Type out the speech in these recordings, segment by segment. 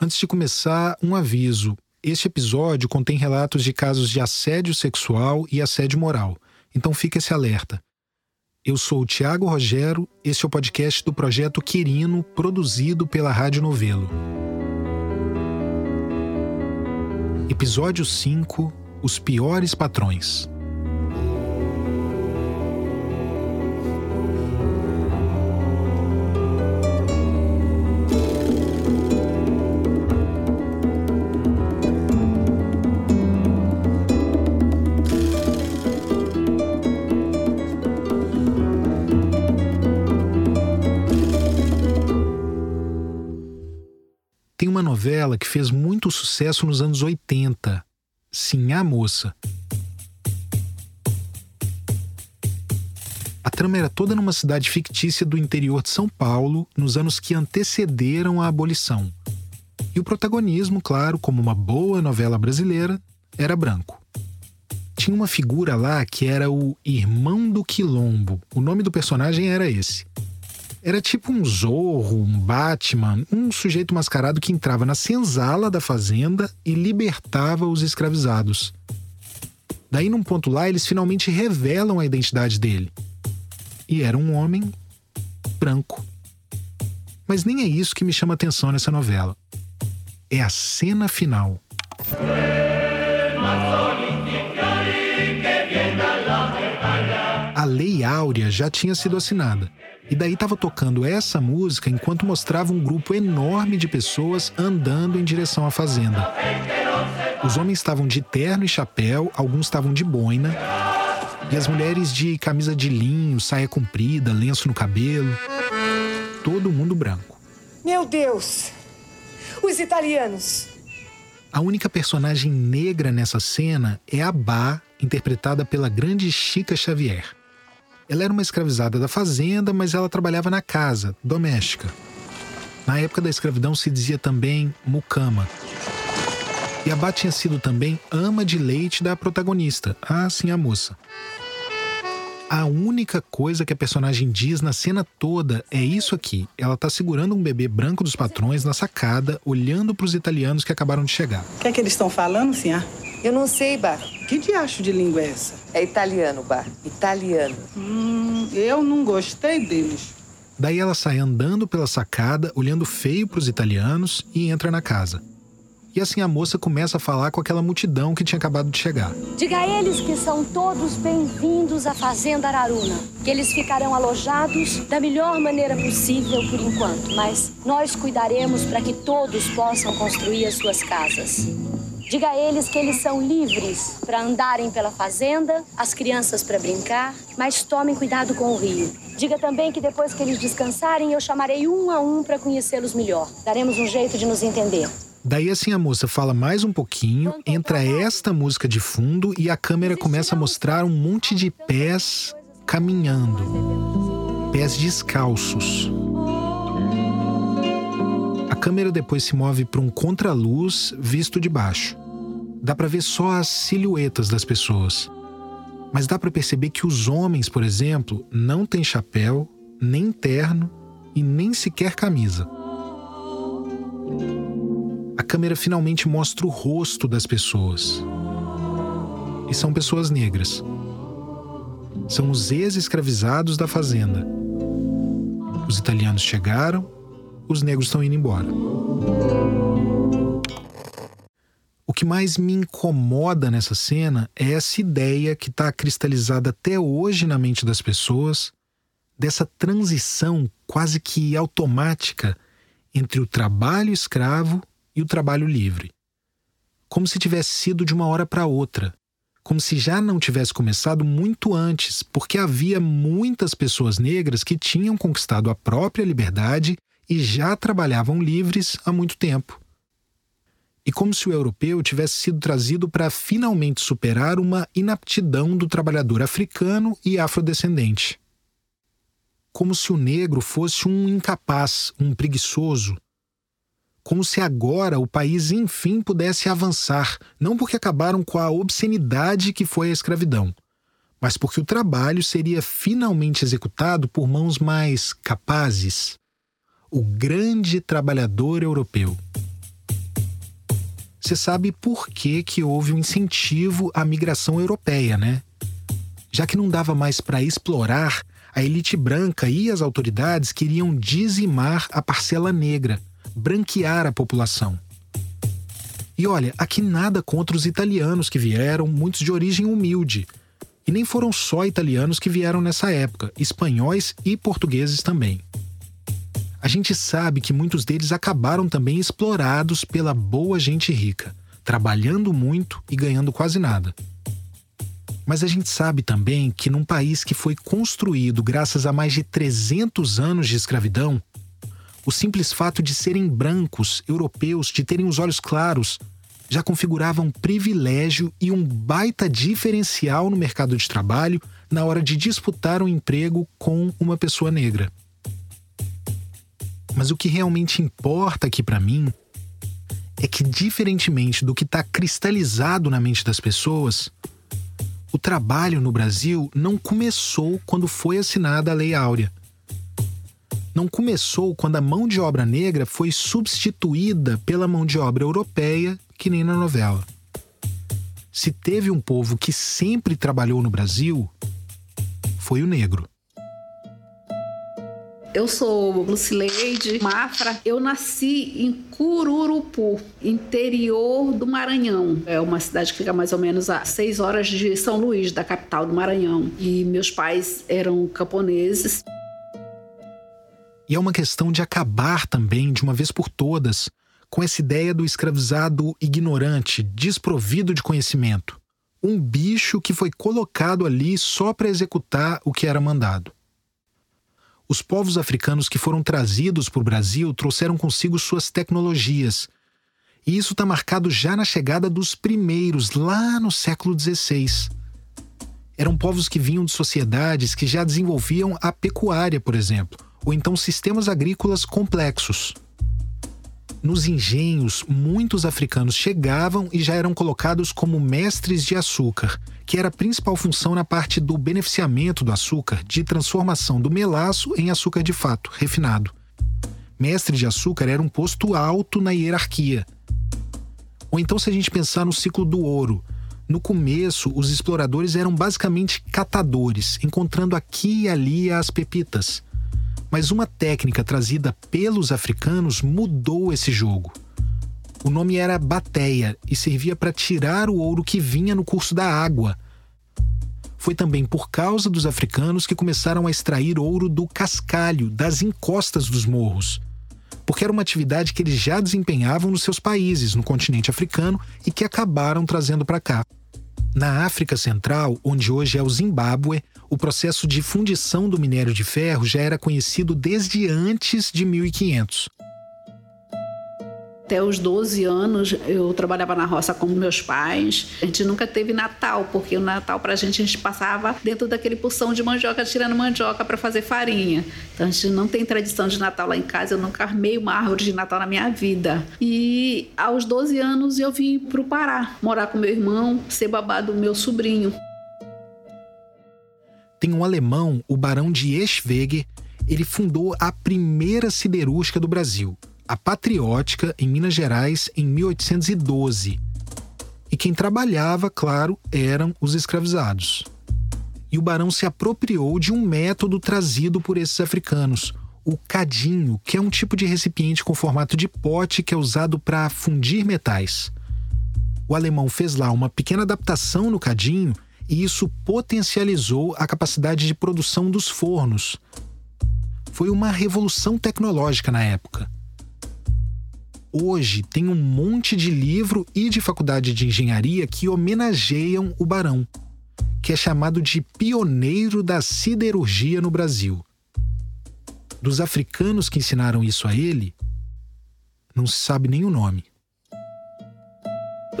Antes de começar, um aviso. Este episódio contém relatos de casos de assédio sexual e assédio moral, então fique esse alerta. Eu sou o Tiago Rogero, este é o podcast do projeto Quirino, produzido pela Rádio Novelo. Episódio 5 Os Piores Patrões. Muito sucesso nos anos 80, Sim a Moça. A trama era toda numa cidade fictícia do interior de São Paulo, nos anos que antecederam a abolição. E o protagonismo, claro, como uma boa novela brasileira, era branco. Tinha uma figura lá que era o Irmão do Quilombo. O nome do personagem era esse. Era tipo um Zorro, um Batman, um sujeito mascarado que entrava na senzala da fazenda e libertava os escravizados. Daí, num ponto lá, eles finalmente revelam a identidade dele. E era um homem branco. Mas nem é isso que me chama atenção nessa novela. É a cena final. Áurea já tinha sido assinada. E daí estava tocando essa música enquanto mostrava um grupo enorme de pessoas andando em direção à fazenda. Os homens estavam de terno e chapéu, alguns estavam de boina, e as mulheres de camisa de linho, saia comprida, lenço no cabelo. Todo mundo branco. Meu Deus! Os italianos! A única personagem negra nessa cena é a Bá, interpretada pela grande Chica Xavier. Ela era uma escravizada da fazenda, mas ela trabalhava na casa, doméstica. Na época da escravidão se dizia também mucama. E a Bá tinha sido também ama de leite da protagonista, a sim a moça. A única coisa que a personagem diz na cena toda é isso aqui. Ela tá segurando um bebê branco dos patrões na sacada, olhando para os italianos que acabaram de chegar. O que é que eles estão falando, senhor? Eu não sei, Bar. Que diacho de língua é essa? É italiano, Bar. Italiano. Hum, eu não gostei deles. Daí ela sai andando pela sacada, olhando feio para os italianos e entra na casa. E assim a moça começa a falar com aquela multidão que tinha acabado de chegar. Diga a eles que são todos bem-vindos à Fazenda Araruna, que eles ficarão alojados da melhor maneira possível por enquanto, mas nós cuidaremos para que todos possam construir as suas casas. Diga a eles que eles são livres para andarem pela fazenda, as crianças para brincar, mas tomem cuidado com o rio. Diga também que depois que eles descansarem, eu chamarei um a um para conhecê-los melhor. Daremos um jeito de nos entender. Daí assim a moça fala mais um pouquinho, entra esta música de fundo e a câmera começa a mostrar um monte de pés caminhando. Pés descalços. A câmera depois se move para um contraluz visto de baixo. Dá para ver só as silhuetas das pessoas. Mas dá para perceber que os homens, por exemplo, não têm chapéu, nem terno e nem sequer camisa. A câmera finalmente mostra o rosto das pessoas. E são pessoas negras. São os ex-escravizados da fazenda. Os italianos chegaram, os negros estão indo embora. O que mais me incomoda nessa cena é essa ideia que está cristalizada até hoje na mente das pessoas dessa transição quase que automática entre o trabalho escravo e o trabalho livre. Como se tivesse sido de uma hora para outra, como se já não tivesse começado muito antes, porque havia muitas pessoas negras que tinham conquistado a própria liberdade e já trabalhavam livres há muito tempo. E como se o europeu tivesse sido trazido para finalmente superar uma inaptidão do trabalhador africano e afrodescendente. Como se o negro fosse um incapaz, um preguiçoso. Como se agora o país enfim pudesse avançar, não porque acabaram com a obscenidade que foi a escravidão, mas porque o trabalho seria finalmente executado por mãos mais capazes. O grande trabalhador europeu. Você sabe por que, que houve um incentivo à migração europeia, né? Já que não dava mais para explorar, a elite branca e as autoridades queriam dizimar a parcela negra, branquear a população. E olha, aqui nada contra os italianos que vieram, muitos de origem humilde. E nem foram só italianos que vieram nessa época, espanhóis e portugueses também. A gente sabe que muitos deles acabaram também explorados pela boa gente rica, trabalhando muito e ganhando quase nada. Mas a gente sabe também que num país que foi construído graças a mais de 300 anos de escravidão, o simples fato de serem brancos, europeus, de terem os olhos claros, já configurava um privilégio e um baita diferencial no mercado de trabalho na hora de disputar um emprego com uma pessoa negra. Mas o que realmente importa aqui para mim é que, diferentemente do que está cristalizado na mente das pessoas, o trabalho no Brasil não começou quando foi assinada a Lei Áurea. Não começou quando a mão de obra negra foi substituída pela mão de obra europeia, que nem na novela. Se teve um povo que sempre trabalhou no Brasil, foi o negro. Eu sou Lucileide Mafra. Eu nasci em Cururupu, interior do Maranhão. É uma cidade que fica mais ou menos a seis horas de São Luís, da capital do Maranhão. E meus pais eram camponeses. E é uma questão de acabar também, de uma vez por todas, com essa ideia do escravizado ignorante, desprovido de conhecimento. Um bicho que foi colocado ali só para executar o que era mandado. Os povos africanos que foram trazidos para o Brasil trouxeram consigo suas tecnologias. E isso está marcado já na chegada dos primeiros, lá no século XVI. Eram povos que vinham de sociedades que já desenvolviam a pecuária, por exemplo, ou então sistemas agrícolas complexos. Nos engenhos, muitos africanos chegavam e já eram colocados como mestres de açúcar, que era a principal função na parte do beneficiamento do açúcar, de transformação do melaço em açúcar de fato, refinado. Mestre de açúcar era um posto alto na hierarquia. Ou então, se a gente pensar no ciclo do ouro, no começo, os exploradores eram basicamente catadores, encontrando aqui e ali as pepitas. Mas uma técnica trazida pelos africanos mudou esse jogo. O nome era bateia e servia para tirar o ouro que vinha no curso da água. Foi também por causa dos africanos que começaram a extrair ouro do cascalho, das encostas dos morros. Porque era uma atividade que eles já desempenhavam nos seus países, no continente africano, e que acabaram trazendo para cá. Na África Central, onde hoje é o Zimbábue, o processo de fundição do minério de ferro já era conhecido desde antes de 1500 até os 12 anos eu trabalhava na roça com meus pais. A gente nunca teve Natal, porque o Natal pra gente a gente passava dentro daquele porção de mandioca, tirando mandioca para fazer farinha. Então a gente não tem tradição de Natal lá em casa, eu nunca armei uma árvore de Natal na minha vida. E aos 12 anos eu vim pro Pará, morar com meu irmão, ser babá do meu sobrinho. Tem um alemão, o Barão de Eschwege, ele fundou a primeira siderúrgica do Brasil a Patriótica, em Minas Gerais, em 1812. E quem trabalhava, claro, eram os escravizados. E o barão se apropriou de um método trazido por esses africanos, o cadinho, que é um tipo de recipiente com formato de pote que é usado para fundir metais. O alemão fez lá uma pequena adaptação no cadinho e isso potencializou a capacidade de produção dos fornos. Foi uma revolução tecnológica na época hoje tem um monte de livro e de faculdade de engenharia que homenageiam o Barão, que é chamado de pioneiro da siderurgia no Brasil. Dos africanos que ensinaram isso a ele, não se sabe nem o nome.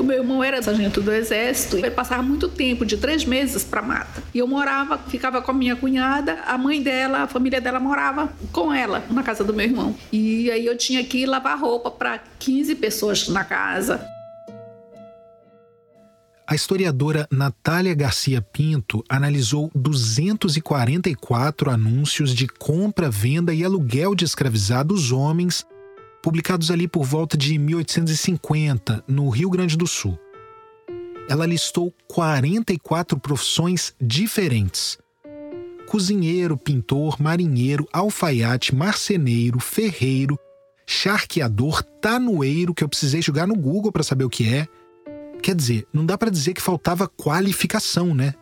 O meu irmão era sargento do exército, ele passava muito tempo, de três meses, para mata. E eu morava, ficava com a minha cunhada, a mãe dela, a família dela morava com ela, na casa do meu irmão. E aí eu tinha que lavar roupa para 15 pessoas na casa. A historiadora Natália Garcia Pinto analisou 244 anúncios de compra, venda e aluguel de escravizados homens, publicados ali por volta de 1850, no Rio Grande do Sul. Ela listou 44 profissões diferentes: cozinheiro, pintor, marinheiro, alfaiate, marceneiro, ferreiro, charqueador, tanoeiro, que eu precisei jogar no Google para saber o que é Quer dizer, não dá para dizer que faltava qualificação, né?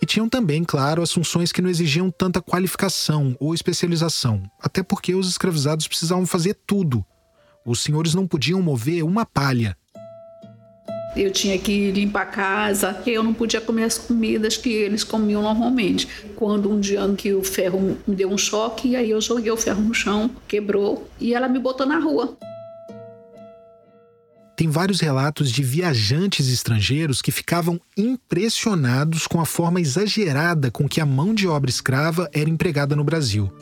E tinham também, claro, as funções que não exigiam tanta qualificação ou especialização, até porque os escravizados precisavam fazer tudo. Os senhores não podiam mover uma palha. Eu tinha que limpar a casa, eu não podia comer as comidas que eles comiam normalmente. Quando um dia que o ferro me deu um choque, aí eu joguei o ferro no chão, quebrou e ela me botou na rua. Tem vários relatos de viajantes estrangeiros que ficavam impressionados com a forma exagerada com que a mão de obra escrava era empregada no Brasil.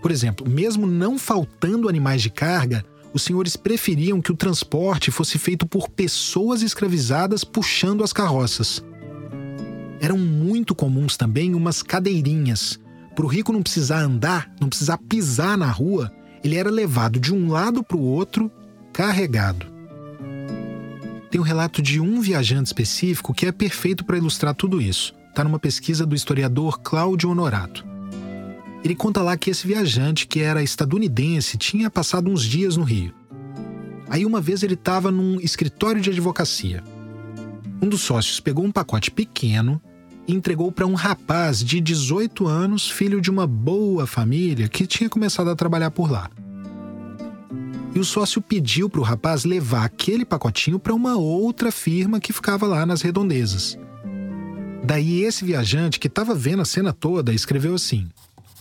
Por exemplo, mesmo não faltando animais de carga, os senhores preferiam que o transporte fosse feito por pessoas escravizadas puxando as carroças. Eram muito comuns também umas cadeirinhas. Para o rico não precisar andar, não precisar pisar na rua, ele era levado de um lado para o outro, carregado tem um relato de um viajante específico que é perfeito para ilustrar tudo isso. Está numa pesquisa do historiador Cláudio Honorato. Ele conta lá que esse viajante, que era estadunidense, tinha passado uns dias no Rio. Aí uma vez ele estava num escritório de advocacia. Um dos sócios pegou um pacote pequeno e entregou para um rapaz de 18 anos, filho de uma boa família, que tinha começado a trabalhar por lá e o sócio pediu para o rapaz levar aquele pacotinho para uma outra firma que ficava lá nas redondezas. Daí esse viajante, que estava vendo a cena toda, escreveu assim: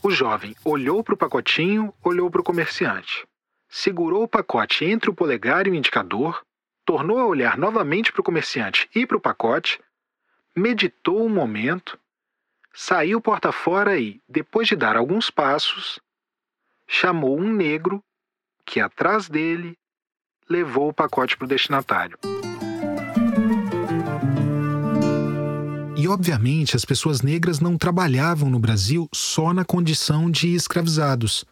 O jovem olhou para o pacotinho, olhou para o comerciante, segurou o pacote entre o polegar e o indicador, tornou a olhar novamente para o comerciante e para o pacote, meditou um momento, saiu porta fora e, depois de dar alguns passos, chamou um negro que atrás dele levou o pacote para o destinatário. E, obviamente, as pessoas negras não trabalhavam no Brasil só na condição de escravizados.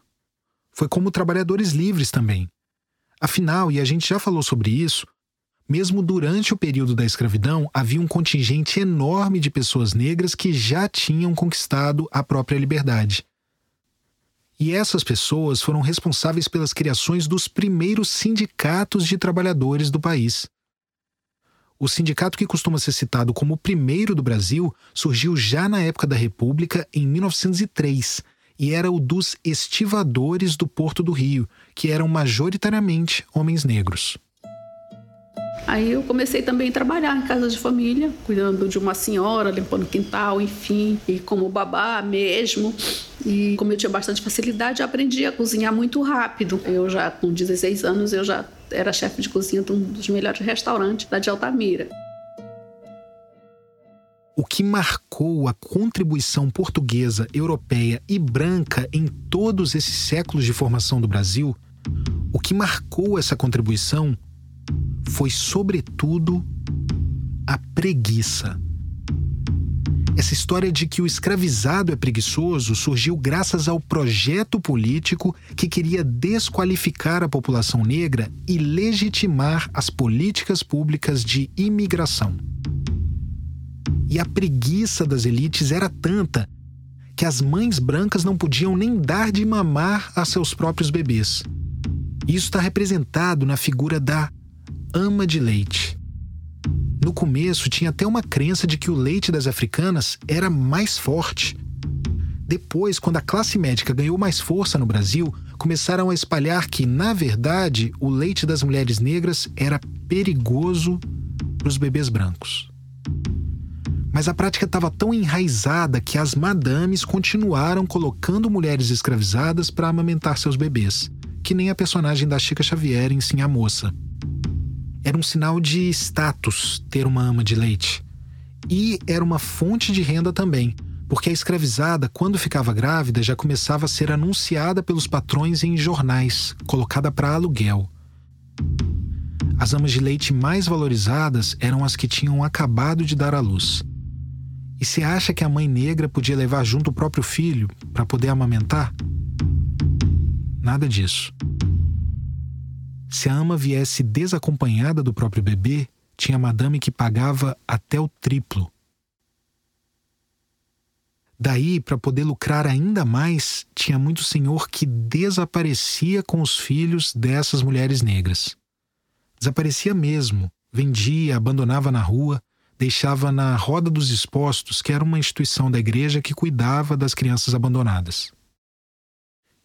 Foi como trabalhadores livres também. Afinal, e a gente já falou sobre isso, mesmo durante o período da escravidão, havia um contingente enorme de pessoas negras que já tinham conquistado a própria liberdade. E essas pessoas foram responsáveis pelas criações dos primeiros sindicatos de trabalhadores do país. O sindicato que costuma ser citado como o primeiro do Brasil surgiu já na época da República, em 1903, e era o dos estivadores do Porto do Rio, que eram majoritariamente homens negros. Aí eu comecei também a trabalhar em casa de família, cuidando de uma senhora, limpando o quintal, enfim, e como babá mesmo. E como eu tinha bastante facilidade, aprendi a cozinhar muito rápido. Eu já, com 16 anos, eu já era chefe de cozinha de um dos melhores restaurantes lá de Altamira. O que marcou a contribuição portuguesa, europeia e branca em todos esses séculos de formação do Brasil, o que marcou essa contribuição foi, sobretudo, a preguiça. Essa história de que o escravizado é preguiçoso surgiu graças ao projeto político que queria desqualificar a população negra e legitimar as políticas públicas de imigração. E a preguiça das elites era tanta que as mães brancas não podiam nem dar de mamar a seus próprios bebês. Isso está representado na figura da ama de leite. No começo, tinha até uma crença de que o leite das africanas era mais forte. Depois, quando a classe médica ganhou mais força no Brasil, começaram a espalhar que, na verdade, o leite das mulheres negras era perigoso para os bebês brancos. Mas a prática estava tão enraizada que as madames continuaram colocando mulheres escravizadas para amamentar seus bebês, que nem a personagem da Chica Xavier em Sim a Moça. Era um sinal de status ter uma ama de leite. E era uma fonte de renda também, porque a escravizada, quando ficava grávida, já começava a ser anunciada pelos patrões em jornais, colocada para aluguel. As amas de leite mais valorizadas eram as que tinham acabado de dar à luz. E se acha que a mãe negra podia levar junto o próprio filho para poder amamentar? Nada disso. Se a ama viesse desacompanhada do próprio bebê, tinha madame que pagava até o triplo. Daí, para poder lucrar ainda mais, tinha muito senhor que desaparecia com os filhos dessas mulheres negras. Desaparecia mesmo, vendia, abandonava na rua, deixava na Roda dos Expostos, que era uma instituição da igreja que cuidava das crianças abandonadas.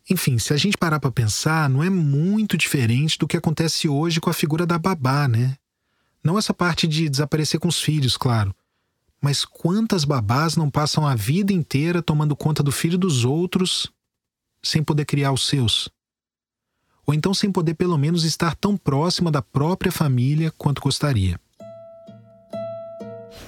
Enfim, se a gente parar para pensar, não é muito diferente do que acontece hoje com a figura da babá, né? Não essa parte de desaparecer com os filhos, claro. Mas quantas babás não passam a vida inteira tomando conta do filho dos outros sem poder criar os seus? Ou então sem poder pelo menos estar tão próxima da própria família quanto gostaria.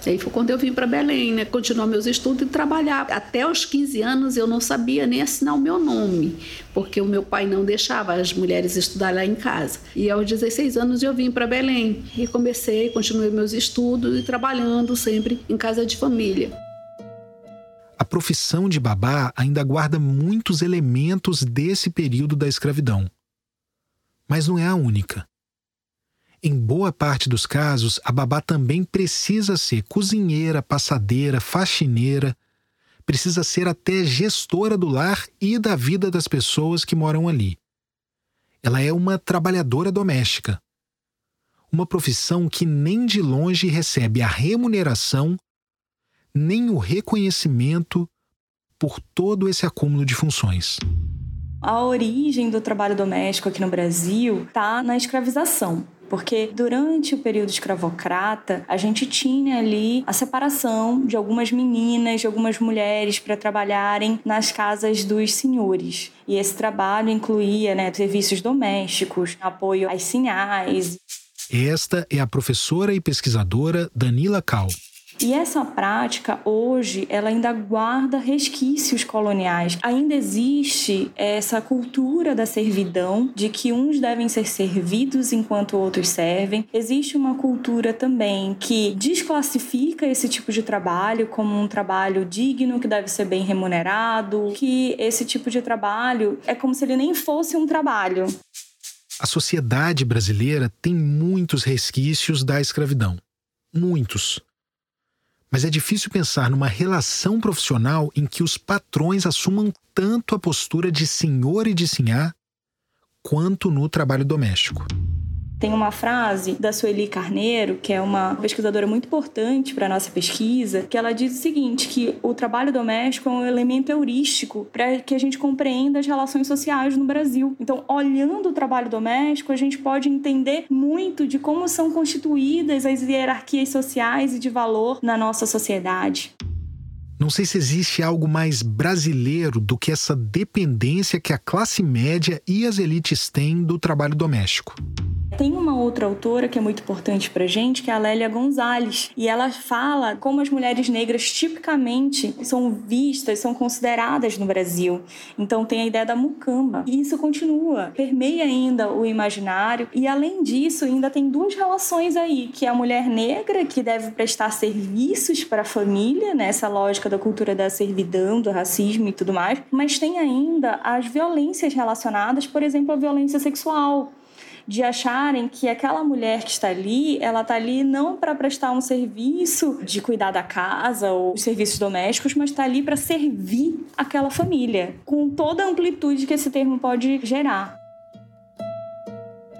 E aí foi quando eu vim para Belém, né? Continuar meus estudos e trabalhar. Até os 15 anos eu não sabia nem assinar o meu nome, porque o meu pai não deixava as mulheres estudar lá em casa. E aos 16 anos eu vim para Belém e comecei, continuei meus estudos e trabalhando sempre em casa de família. A profissão de babá ainda guarda muitos elementos desse período da escravidão. Mas não é a única. Em boa parte dos casos, a babá também precisa ser cozinheira, passadeira, faxineira, precisa ser até gestora do lar e da vida das pessoas que moram ali. Ela é uma trabalhadora doméstica. Uma profissão que nem de longe recebe a remuneração nem o reconhecimento por todo esse acúmulo de funções. A origem do trabalho doméstico aqui no Brasil está na escravização. Porque durante o período escravocrata, a gente tinha ali a separação de algumas meninas, de algumas mulheres para trabalharem nas casas dos senhores. E esse trabalho incluía né, serviços domésticos, apoio às sinhais. Esta é a professora e pesquisadora Danila Cal. E essa prática hoje ela ainda guarda resquícios coloniais. Ainda existe essa cultura da servidão, de que uns devem ser servidos enquanto outros servem. Existe uma cultura também que desclassifica esse tipo de trabalho como um trabalho digno que deve ser bem remunerado, que esse tipo de trabalho é como se ele nem fosse um trabalho. A sociedade brasileira tem muitos resquícios da escravidão. Muitos mas é difícil pensar numa relação profissional em que os patrões assumam tanto a postura de senhor e de sinhá quanto no trabalho doméstico. Tem uma frase da Sueli Carneiro, que é uma pesquisadora muito importante para a nossa pesquisa, que ela diz o seguinte, que o trabalho doméstico é um elemento heurístico para que a gente compreenda as relações sociais no Brasil. Então, olhando o trabalho doméstico, a gente pode entender muito de como são constituídas as hierarquias sociais e de valor na nossa sociedade. Não sei se existe algo mais brasileiro do que essa dependência que a classe média e as elites têm do trabalho doméstico. Tem uma outra autora que é muito importante pra gente, que é a Lélia Gonzalez, e ela fala como as mulheres negras tipicamente são vistas, são consideradas no Brasil. Então tem a ideia da mucamba. E isso continua, permeia ainda o imaginário, e além disso, ainda tem duas relações aí, que é a mulher negra que deve prestar serviços para a família, nessa né, lógica da cultura da servidão, do racismo e tudo mais, mas tem ainda as violências relacionadas, por exemplo, a violência sexual de acharem que aquela mulher que está ali, ela está ali não para prestar um serviço de cuidar da casa ou serviços domésticos, mas está ali para servir aquela família, com toda a amplitude que esse termo pode gerar.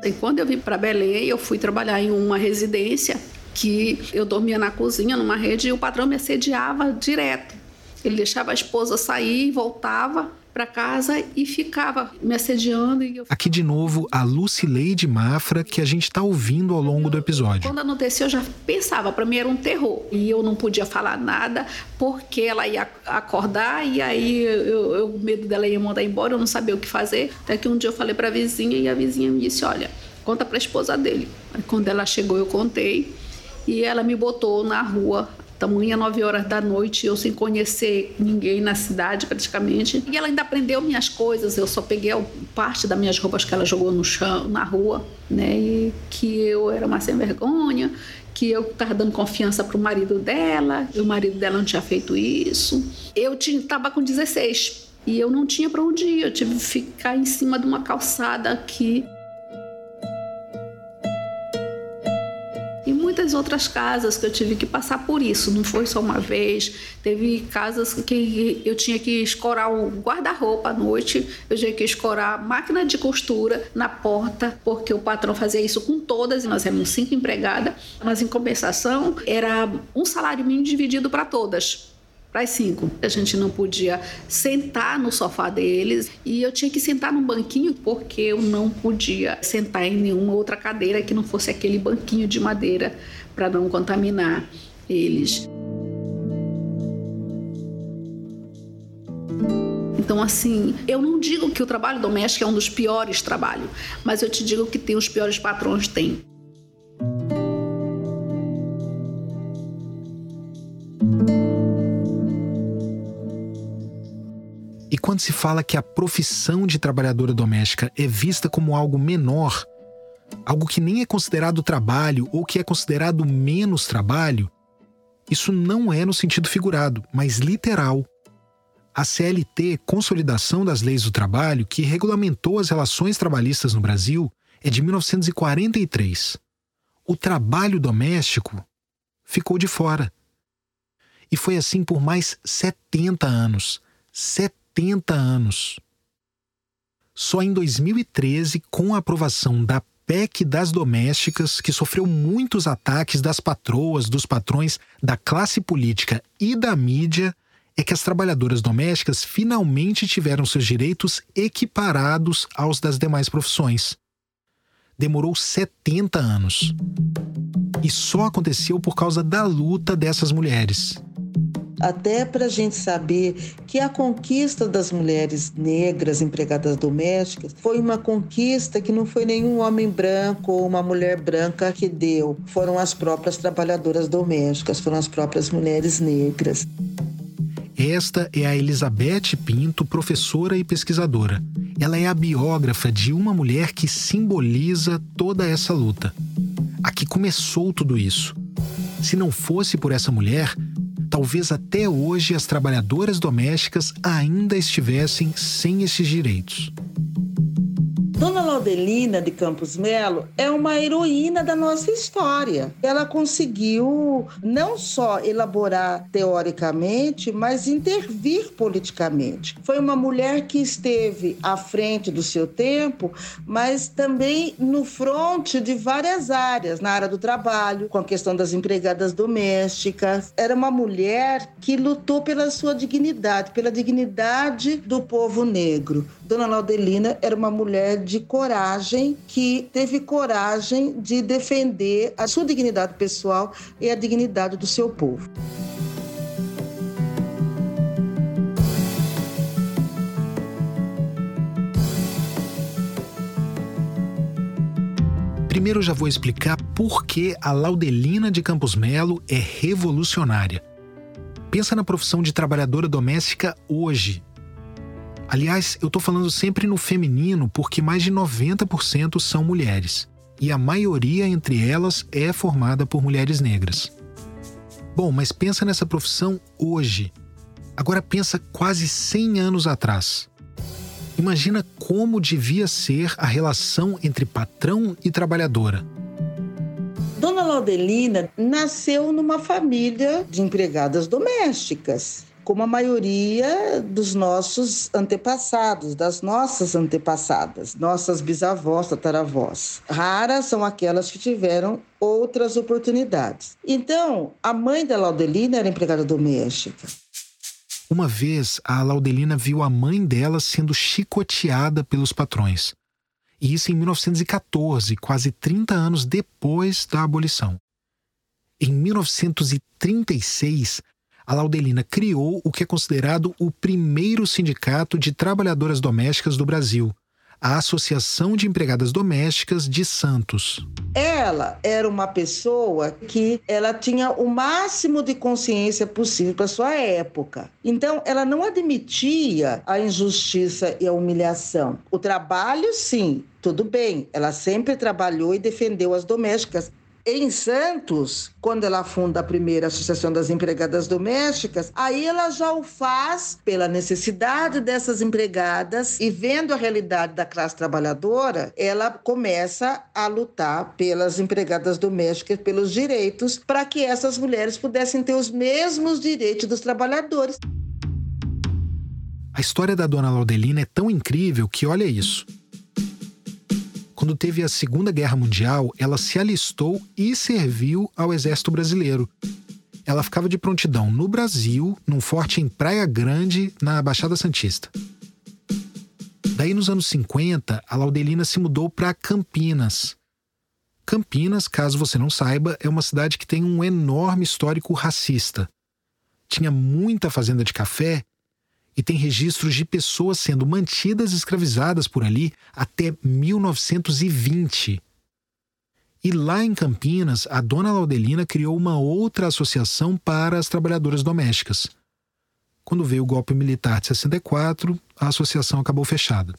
E quando eu vim para Belém, eu fui trabalhar em uma residência que eu dormia na cozinha, numa rede, e o patrão me assediava direto. Ele deixava a esposa sair e voltava para casa e ficava me assediando. E eu... Aqui de novo a Lucileide Mafra que a gente está ouvindo ao longo do episódio. Quando anoiteceu eu já pensava, para mim era um terror. E eu não podia falar nada porque ela ia acordar e aí eu, eu medo dela ia mandar embora, eu não sabia o que fazer. Até que um dia eu falei para a vizinha e a vizinha me disse: Olha, conta para a esposa dele. Aí, quando ela chegou, eu contei e ela me botou na rua tamanha nove horas da noite, eu sem conhecer ninguém na cidade praticamente. E ela ainda prendeu minhas coisas, eu só peguei parte das minhas roupas que ela jogou no chão, na rua, né? E que eu era uma sem vergonha, que eu estava dando confiança para o marido dela, e o marido dela não tinha feito isso. Eu estava com 16 e eu não tinha para onde ir, eu tive que ficar em cima de uma calçada aqui muitas outras casas que eu tive que passar por isso, não foi só uma vez. Teve casas que eu tinha que escorar o guarda-roupa à noite, eu tinha que escorar a máquina de costura na porta, porque o patrão fazia isso com todas, e nós éramos cinco empregadas, mas em compensação era um salário mínimo dividido para todas para as cinco. A gente não podia sentar no sofá deles e eu tinha que sentar num banquinho porque eu não podia sentar em nenhuma outra cadeira que não fosse aquele banquinho de madeira para não contaminar eles. Então, assim, eu não digo que o trabalho doméstico é um dos piores trabalhos, mas eu te digo que tem os piores patrões, tem. Quando se fala que a profissão de trabalhadora doméstica é vista como algo menor, algo que nem é considerado trabalho ou que é considerado menos trabalho, isso não é no sentido figurado, mas literal. A CLT, Consolidação das Leis do Trabalho, que regulamentou as relações trabalhistas no Brasil, é de 1943. O trabalho doméstico ficou de fora. E foi assim por mais 70 anos. 70 80 anos. Só em 2013, com a aprovação da PEC das domésticas, que sofreu muitos ataques das patroas, dos patrões, da classe política e da mídia, é que as trabalhadoras domésticas finalmente tiveram seus direitos equiparados aos das demais profissões. Demorou 70 anos. E só aconteceu por causa da luta dessas mulheres até para a gente saber que a conquista das mulheres negras empregadas domésticas foi uma conquista que não foi nenhum homem branco ou uma mulher branca que deu, foram as próprias trabalhadoras domésticas, foram as próprias mulheres negras. Esta é a Elizabeth Pinto, professora e pesquisadora. Ela é a biógrafa de uma mulher que simboliza toda essa luta. Aqui começou tudo isso. Se não fosse por essa mulher, talvez até hoje as trabalhadoras domésticas ainda estivessem sem esses direitos. Dona Laudelina de Campos Melo é uma heroína da nossa história. Ela conseguiu não só elaborar teoricamente, mas intervir politicamente. Foi uma mulher que esteve à frente do seu tempo, mas também no fronte de várias áreas, na área do trabalho, com a questão das empregadas domésticas. Era uma mulher que lutou pela sua dignidade, pela dignidade do povo negro. Dona Laudelina era uma mulher de coragem, que teve coragem de defender a sua dignidade pessoal e a dignidade do seu povo. Primeiro eu já vou explicar por que a Laudelina de Campos Melo é revolucionária. Pensa na profissão de trabalhadora doméstica hoje, Aliás, eu estou falando sempre no feminino porque mais de 90% são mulheres, e a maioria entre elas é formada por mulheres negras. Bom, mas pensa nessa profissão hoje. Agora pensa quase 100 anos atrás. Imagina como devia ser a relação entre patrão e trabalhadora. Dona Laudelina nasceu numa família de empregadas domésticas como a maioria dos nossos antepassados, das nossas antepassadas, nossas bisavós, tataravós. Raras são aquelas que tiveram outras oportunidades. Então, a mãe da Laudelina era empregada doméstica. Uma vez, a Laudelina viu a mãe dela sendo chicoteada pelos patrões. E isso em 1914, quase 30 anos depois da abolição. Em 1936, a Laudelina criou o que é considerado o primeiro sindicato de trabalhadoras domésticas do Brasil, a Associação de Empregadas Domésticas de Santos. Ela era uma pessoa que ela tinha o máximo de consciência possível para sua época. Então, ela não admitia a injustiça e a humilhação. O trabalho, sim, tudo bem. Ela sempre trabalhou e defendeu as domésticas, em Santos, quando ela funda a primeira Associação das Empregadas Domésticas, aí ela já o faz pela necessidade dessas empregadas e vendo a realidade da classe trabalhadora, ela começa a lutar pelas empregadas domésticas, pelos direitos, para que essas mulheres pudessem ter os mesmos direitos dos trabalhadores. A história da dona Laudelina é tão incrível que olha isso. Quando teve a Segunda Guerra Mundial, ela se alistou e serviu ao Exército Brasileiro. Ela ficava de prontidão no Brasil, num forte em Praia Grande, na Baixada Santista. Daí, nos anos 50, a Laudelina se mudou para Campinas. Campinas, caso você não saiba, é uma cidade que tem um enorme histórico racista. Tinha muita fazenda de café e tem registros de pessoas sendo mantidas escravizadas por ali até 1920. E lá em Campinas, a dona Laudelina criou uma outra associação para as trabalhadoras domésticas. Quando veio o golpe militar de 64, a associação acabou fechada.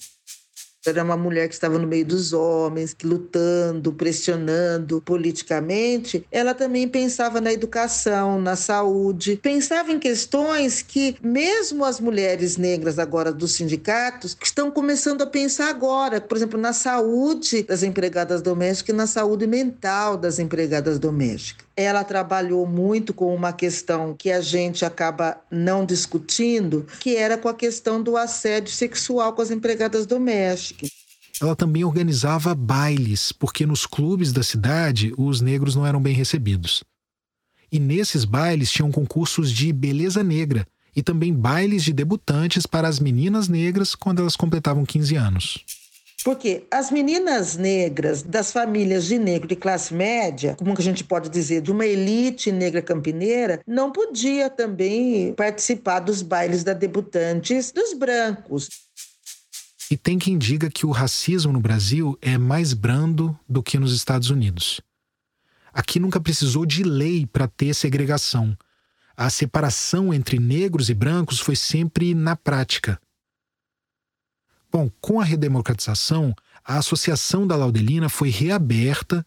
Era uma mulher que estava no meio dos homens, lutando, pressionando politicamente. Ela também pensava na educação, na saúde, pensava em questões que mesmo as mulheres negras agora dos sindicatos estão começando a pensar agora, por exemplo, na saúde das empregadas domésticas e na saúde mental das empregadas domésticas. Ela trabalhou muito com uma questão que a gente acaba não discutindo, que era com a questão do assédio sexual com as empregadas domésticas. Ela também organizava bailes, porque nos clubes da cidade os negros não eram bem recebidos. E nesses bailes tinham concursos de beleza negra e também bailes de debutantes para as meninas negras quando elas completavam 15 anos. Porque as meninas negras das famílias de negro de classe média, como a gente pode dizer, de uma elite negra campineira, não podia também participar dos bailes da debutantes dos brancos. E tem quem diga que o racismo no Brasil é mais brando do que nos Estados Unidos. Aqui nunca precisou de lei para ter segregação. A separação entre negros e brancos foi sempre na prática. Bom, com a redemocratização, a Associação da Laudelina foi reaberta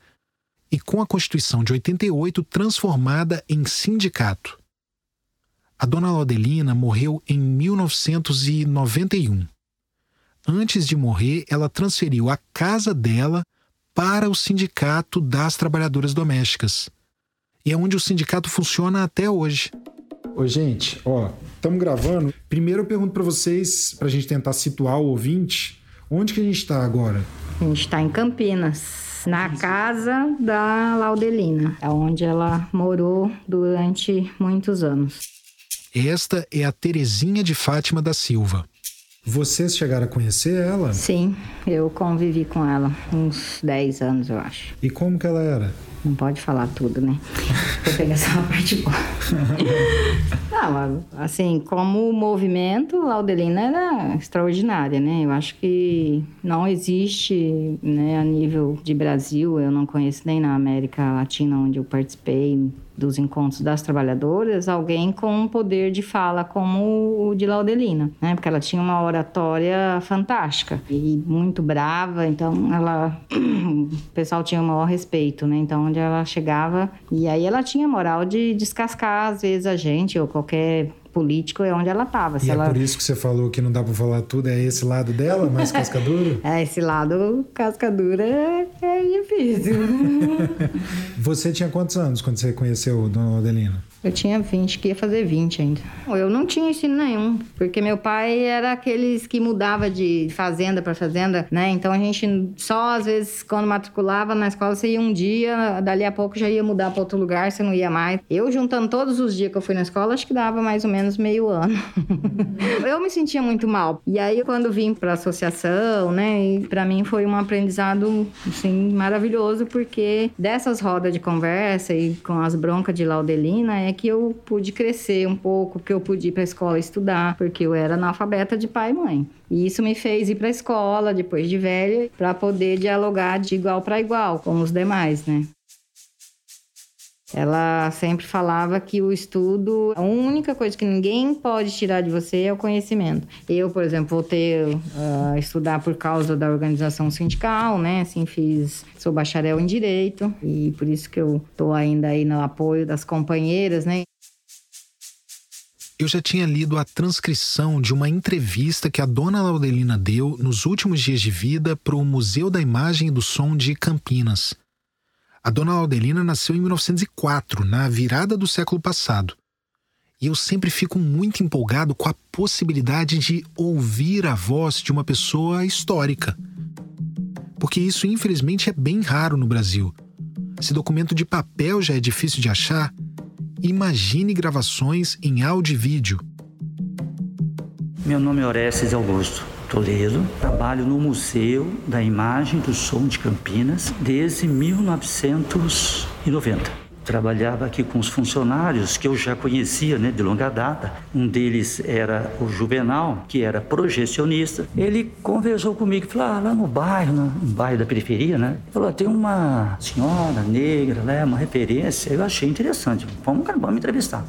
e, com a Constituição de 88, transformada em sindicato. A dona Laudelina morreu em 1991. Antes de morrer, ela transferiu a casa dela para o Sindicato das Trabalhadoras Domésticas. E é onde o sindicato funciona até hoje. Ô, gente, ó, estamos gravando. Primeiro eu pergunto para vocês, para a gente tentar situar o ouvinte, onde que a gente está agora? A gente está em Campinas, na casa da Laudelina, é onde ela morou durante muitos anos. Esta é a Terezinha de Fátima da Silva. Vocês chegaram a conhecer ela? Sim, eu convivi com ela uns 10 anos, eu acho. E como que ela era? Não pode falar tudo, né? Vou pegar só uma parte boa. Não, assim, como movimento, a Laudelina era extraordinária, né? Eu acho que não existe, né, a nível de Brasil, eu não conheço nem na América Latina, onde eu participei, dos encontros das trabalhadoras alguém com um poder de fala como o de Laudelina, né? Porque ela tinha uma oratória fantástica e muito brava, então ela o pessoal tinha o maior respeito, né? Então onde ela chegava e aí ela tinha moral de descascar às vezes a gente ou qualquer político é onde ela estava. E é ela... por isso que você falou que não dá para falar tudo, é esse lado dela, mais cascadura? é, esse lado cascadura é, é difícil. você tinha quantos anos quando você conheceu Dona Adelina? Eu tinha 20, que ia fazer 20 ainda. Eu não tinha ensino nenhum, porque meu pai era aqueles que mudava de fazenda para fazenda, né? Então a gente só às vezes quando matriculava na escola você ia um dia, dali a pouco já ia mudar para outro lugar, você não ia mais. Eu juntando todos os dias que eu fui na escola, acho que dava mais ou menos meio ano. eu me sentia muito mal. E aí quando vim para associação, né, para mim foi um aprendizado assim maravilhoso, porque dessas rodas de conversa e com as broncas de Laudelina é que eu pude crescer um pouco, que eu pude ir para a escola estudar, porque eu era analfabeta de pai e mãe. E isso me fez ir para a escola depois de velha, para poder dialogar de igual para igual com os demais, né? Ela sempre falava que o estudo, a única coisa que ninguém pode tirar de você é o conhecimento. Eu, por exemplo, voltei a uh, estudar por causa da organização sindical, né? Assim, fiz, sou bacharel em direito e por isso que eu tô ainda aí no apoio das companheiras, né? Eu já tinha lido a transcrição de uma entrevista que a dona Laudelina deu nos últimos dias de vida para o Museu da Imagem e do Som de Campinas. A dona Laudelina nasceu em 1904, na virada do século passado. E eu sempre fico muito empolgado com a possibilidade de ouvir a voz de uma pessoa histórica. Porque isso, infelizmente, é bem raro no Brasil. Se documento de papel já é difícil de achar, imagine gravações em áudio e vídeo. Meu nome é Orestes Augusto. Toledo. Trabalho no Museu da Imagem do Som de Campinas desde 1990 trabalhava aqui com os funcionários que eu já conhecia né, de longa data. Um deles era o Juvenal, que era projecionista. Ele conversou comigo falou: ah, lá no bairro, no, bairro da periferia, né? Falou: tem uma senhora negra, né, uma referência. Eu achei interessante. Vamos, vamos entrevistar.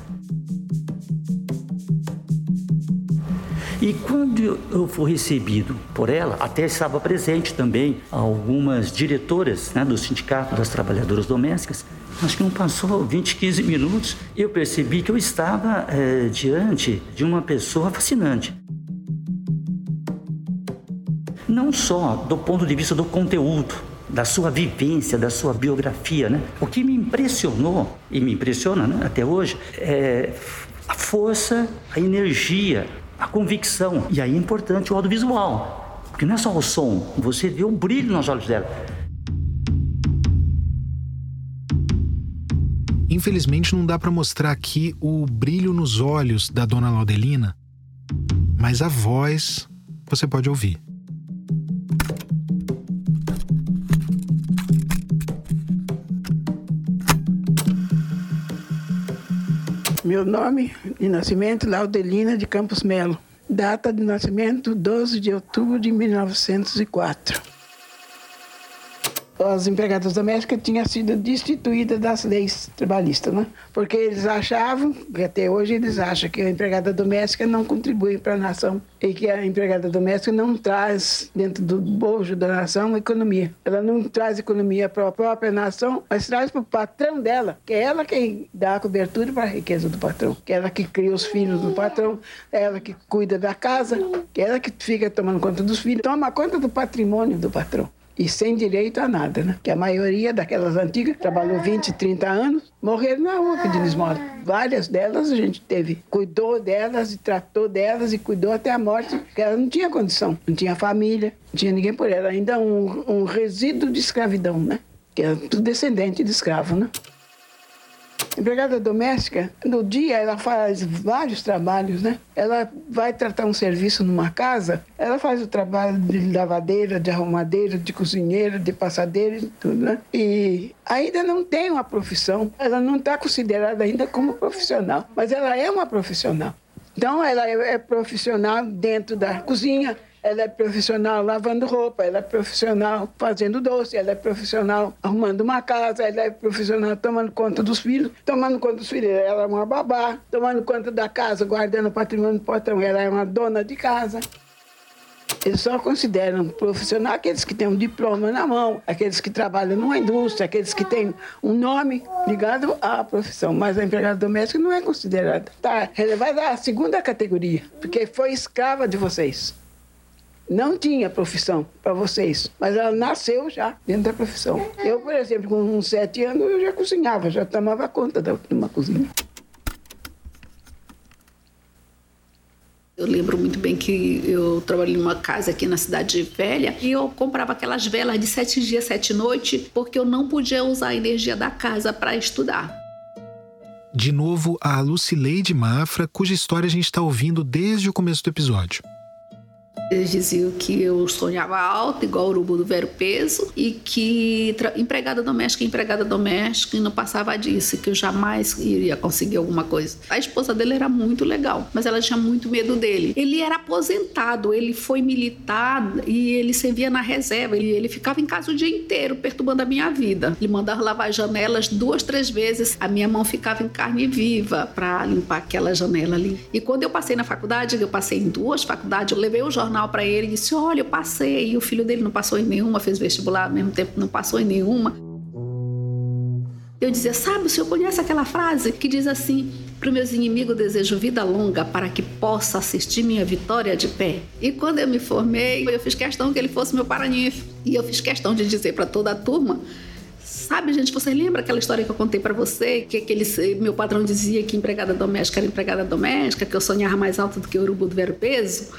E quando eu fui recebido por ela, até estava presente também algumas diretoras né, do Sindicato das Trabalhadoras Domésticas, acho que não passou 20, 15 minutos, eu percebi que eu estava é, diante de uma pessoa fascinante. Não só do ponto de vista do conteúdo, da sua vivência, da sua biografia, né? O que me impressionou e me impressiona né, até hoje é a força, a energia, a convicção. E aí é importante o audiovisual, porque não é só o som, você vê o brilho nos olhos dela. Infelizmente não dá para mostrar aqui o brilho nos olhos da dona Laudelina, mas a voz você pode ouvir. Meu nome de nascimento, Laudelina de Campos Melo. Data de nascimento, 12 de outubro de 1904 as empregadas domésticas tinham sido destituídas das leis trabalhistas, né? Porque eles achavam, e até hoje eles acham, que a empregada doméstica não contribui para a nação e que a empregada doméstica não traz dentro do bojo da nação economia. Ela não traz economia para a própria nação, mas traz para o patrão dela, que é ela quem dá a cobertura para a riqueza do patrão, que é ela que cria os filhos do patrão, é ela que cuida da casa, que é ela que fica tomando conta dos filhos, toma conta do patrimônio do patrão e sem direito a nada, né? Que a maioria daquelas antigas trabalhou 20, 30 anos, morreram na rua pedindo esmola. Várias delas a gente teve, cuidou delas e tratou delas e cuidou até a morte, porque ela não tinha condição, não tinha família, não tinha ninguém por ela, ainda um, um resíduo de escravidão, né? Que é tudo descendente de escravo, né? Empregada doméstica, no dia ela faz vários trabalhos, né? Ela vai tratar um serviço numa casa, ela faz o trabalho de lavadeira, de arrumadeira, de cozinheira, de passadeira e tudo, né? E ainda não tem uma profissão, ela não está considerada ainda como profissional, mas ela é uma profissional. Então, ela é profissional dentro da cozinha, ela é profissional lavando roupa, ela é profissional fazendo doce, ela é profissional arrumando uma casa, ela é profissional tomando conta dos filhos, tomando conta dos filhos, ela é uma babá, tomando conta da casa, guardando o patrimônio do patrão, ela é uma dona de casa. Eles só consideram profissional aqueles que têm um diploma na mão, aqueles que trabalham numa indústria, aqueles que têm um nome ligado à profissão. Mas a empregada doméstica não é considerada. Está relevada à segunda categoria, porque foi escrava de vocês não tinha profissão para vocês, mas ela nasceu já dentro da profissão. Eu, por exemplo, com uns sete anos, eu já cozinhava, já tomava conta de uma cozinha. Eu lembro muito bem que eu trabalhei numa casa aqui na cidade velha e eu comprava aquelas velas de sete dias, sete noites, porque eu não podia usar a energia da casa para estudar. De novo, a Lucileide Mafra, cuja história a gente está ouvindo desde o começo do episódio. Eles diziam que eu sonhava alto, igual o urubu do velho peso, e que empregada doméstica, empregada doméstica, e não passava disso, que eu jamais iria conseguir alguma coisa. A esposa dele era muito legal, mas ela tinha muito medo dele. Ele era aposentado, ele foi militar e ele servia na reserva, e ele ficava em casa o dia inteiro, perturbando a minha vida. Ele mandava lavar as janelas duas, três vezes, a minha mão ficava em carne viva para limpar aquela janela ali. E quando eu passei na faculdade, eu passei em duas faculdades, eu levei o jornal jornal para ele e disse: Olha, eu passei. E o filho dele não passou em nenhuma, fez vestibular ao mesmo tempo, não passou em nenhuma. Eu dizia: Sabe, o senhor conhece aquela frase que diz assim: Para os meus inimigos desejo vida longa para que possa assistir minha vitória de pé. E quando eu me formei, eu fiz questão que ele fosse meu paraninfo. E eu fiz questão de dizer para toda a turma Sabe, gente, você lembra aquela história que eu contei para você? Que aquele meu patrão dizia que empregada doméstica era empregada doméstica, que eu sonhava mais alto do que o urubu do vero peso?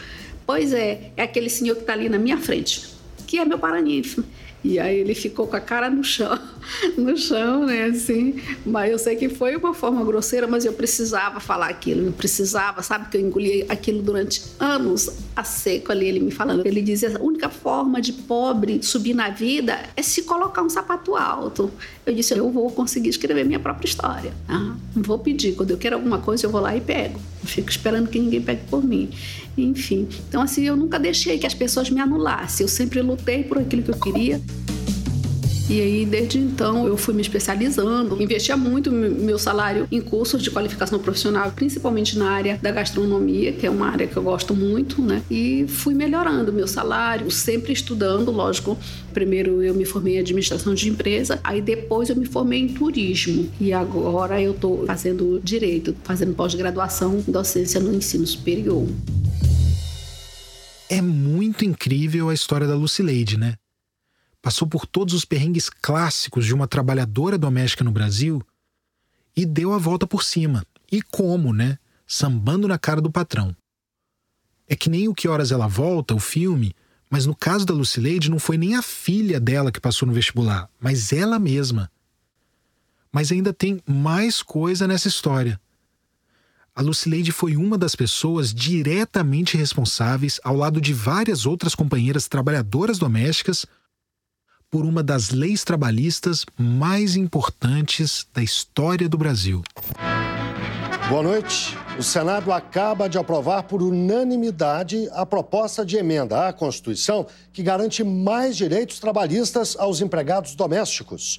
Pois é, é aquele senhor que está ali na minha frente, que é meu paraninfo. E aí ele ficou com a cara no chão, no chão, né, assim. Mas eu sei que foi uma forma grosseira, mas eu precisava falar aquilo, eu precisava, sabe que eu engoli aquilo durante anos a seco ali, ele me falando. Ele dizia, a única forma de pobre subir na vida é se colocar um sapato alto. Eu disse, eu vou conseguir escrever minha própria história. Não vou pedir, quando eu quero alguma coisa eu vou lá e pego. Fico esperando que ninguém pegue por mim. Enfim, então assim, eu nunca deixei que as pessoas me anulassem. Eu sempre lutei por aquilo que eu queria. E aí, desde então, eu fui me especializando, investia muito meu salário em cursos de qualificação profissional, principalmente na área da gastronomia, que é uma área que eu gosto muito, né? E fui melhorando meu salário, sempre estudando, lógico. Primeiro eu me formei em administração de empresa, aí depois eu me formei em turismo. E agora eu estou fazendo direito, fazendo pós-graduação em docência no ensino superior. É muito incrível a história da Lucileide, né? Passou por todos os perrengues clássicos de uma trabalhadora doméstica no Brasil e deu a volta por cima. E como, né? Sambando na cara do patrão. É que nem o Que Horas Ela Volta, o filme, mas no caso da Lucileide não foi nem a filha dela que passou no vestibular, mas ela mesma. Mas ainda tem mais coisa nessa história. A Lucileide foi uma das pessoas diretamente responsáveis, ao lado de várias outras companheiras trabalhadoras domésticas, por uma das leis trabalhistas mais importantes da história do Brasil. Boa noite. O Senado acaba de aprovar por unanimidade a proposta de emenda à Constituição que garante mais direitos trabalhistas aos empregados domésticos.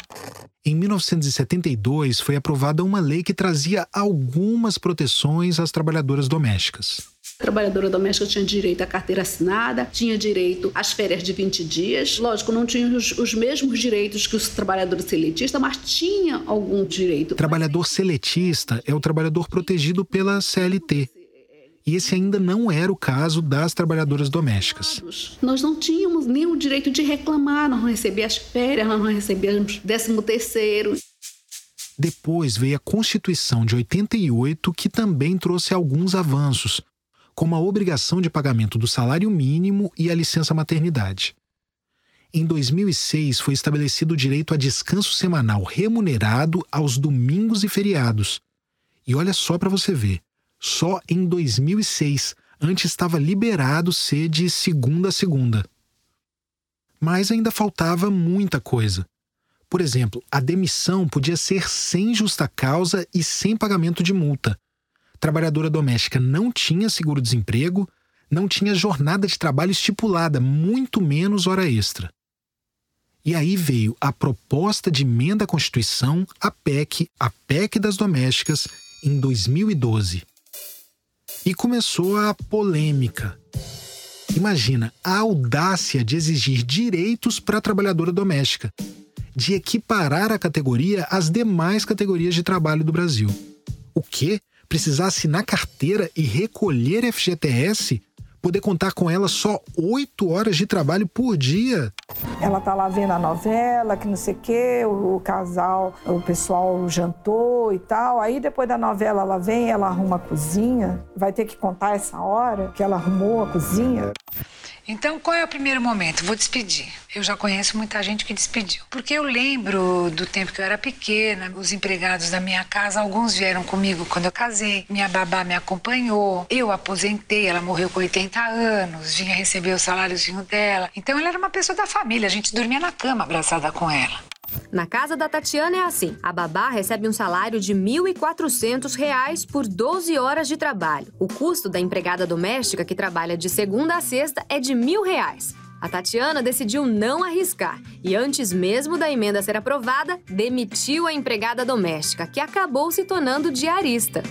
Em 1972, foi aprovada uma lei que trazia algumas proteções às trabalhadoras domésticas. A trabalhadora doméstica tinha direito à carteira assinada, tinha direito às férias de 20 dias. Lógico, não tinha os, os mesmos direitos que os trabalhadores seletistas, mas tinha algum direito. Trabalhador seletista é o trabalhador protegido pela CLT. E esse ainda não era o caso das trabalhadoras domésticas. Nós não tínhamos nem o direito de reclamar, nós não recebíamos férias, nós não recebíamos décimo terceiro. Depois veio a Constituição de 88, que também trouxe alguns avanços, como a obrigação de pagamento do salário mínimo e a licença maternidade. Em 2006, foi estabelecido o direito a descanso semanal remunerado aos domingos e feriados. E olha só para você ver, só em 2006. Antes estava liberado ser de segunda a segunda. Mas ainda faltava muita coisa. Por exemplo, a demissão podia ser sem justa causa e sem pagamento de multa. Trabalhadora doméstica não tinha seguro-desemprego, não tinha jornada de trabalho estipulada, muito menos hora extra. E aí veio a proposta de emenda à Constituição, a PEC, a PEC das domésticas, em 2012. E começou a polêmica. Imagina a audácia de exigir direitos para a trabalhadora doméstica, de equiparar a categoria às demais categorias de trabalho do Brasil. O quê? Precisar assinar carteira e recolher FGTS poder contar com ela só oito horas de trabalho por dia. Ela tá lá vendo a novela, que não sei o quê, o, o, casal, o pessoal jantou e tal. Aí depois da novela ela vem, ela arruma a cozinha. Vai ter que contar essa hora que ela arrumou a cozinha. Então, qual é o primeiro momento? Vou despedir. Eu já conheço muita gente que despediu. Porque eu lembro do tempo que eu era pequena, os empregados da minha casa, alguns vieram comigo quando eu casei. Minha babá me acompanhou. Eu aposentei, ela morreu com 80 anos, vinha receber o saláriozinho dela. Então, ela era uma pessoa da família, a gente dormia na cama abraçada com ela. Na casa da Tatiana é assim: a babá recebe um salário de R$ 1.400 por 12 horas de trabalho. O custo da empregada doméstica que trabalha de segunda a sexta é de R$ 1.000. A Tatiana decidiu não arriscar e, antes mesmo da emenda ser aprovada, demitiu a empregada doméstica, que acabou se tornando diarista.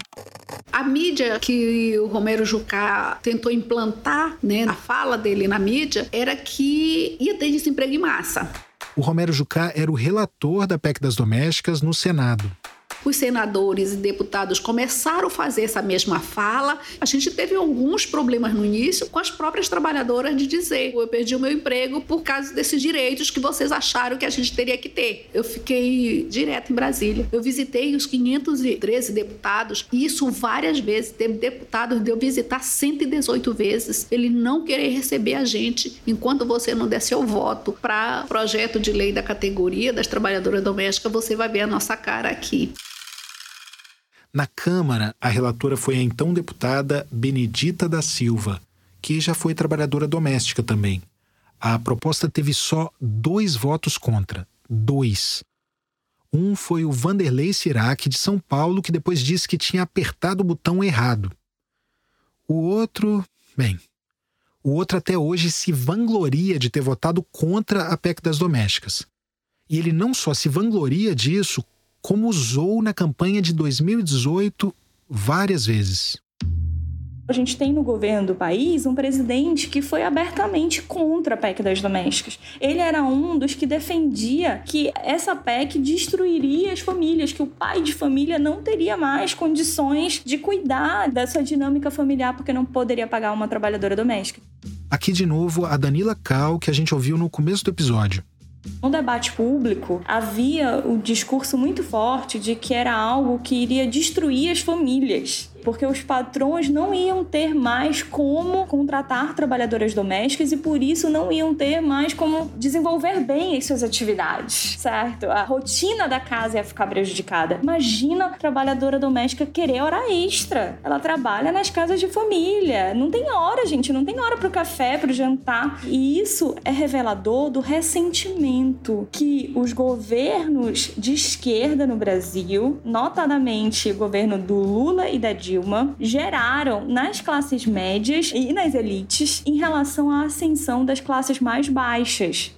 A mídia que o Romero Jucá tentou implantar, né, a fala dele na mídia, era que ia ter desemprego em massa. O Romero Jucá era o relator da PEC das domésticas no Senado os senadores e deputados começaram a fazer essa mesma fala, a gente teve alguns problemas no início com as próprias trabalhadoras de dizer: eu perdi o meu emprego por causa desses direitos que vocês acharam que a gente teria que ter. Eu fiquei direto em Brasília. Eu visitei os 513 deputados, e isso várias vezes. Teve deputados de eu visitar 118 vezes, ele não querer receber a gente enquanto você não der seu voto para projeto de lei da categoria das trabalhadoras domésticas, você vai ver a nossa cara aqui. Na Câmara, a relatora foi a então deputada Benedita da Silva, que já foi trabalhadora doméstica também. A proposta teve só dois votos contra. Dois. Um foi o Vanderlei Sirac, de São Paulo, que depois disse que tinha apertado o botão errado. O outro, bem, o outro até hoje se vangloria de ter votado contra a PEC das domésticas. E ele não só se vangloria disso, como usou na campanha de 2018 várias vezes. A gente tem no governo do país um presidente que foi abertamente contra a PEC das domésticas. Ele era um dos que defendia que essa PEC destruiria as famílias, que o pai de família não teria mais condições de cuidar dessa dinâmica familiar porque não poderia pagar uma trabalhadora doméstica. Aqui de novo a Danila Cal, que a gente ouviu no começo do episódio. No debate público, havia o discurso muito forte de que era algo que iria destruir as famílias porque os patrões não iam ter mais como contratar trabalhadoras domésticas e por isso não iam ter mais como desenvolver bem as suas atividades, certo? A rotina da casa ia ficar prejudicada. Imagina a trabalhadora doméstica querer hora extra. Ela trabalha nas casas de família. Não tem hora, gente, não tem hora para o café, para o jantar. E isso é revelador do ressentimento que os governos de esquerda no Brasil, notadamente o governo do Lula e da Dilma, Dilma geraram nas classes médias e nas elites em relação à ascensão das classes mais baixas.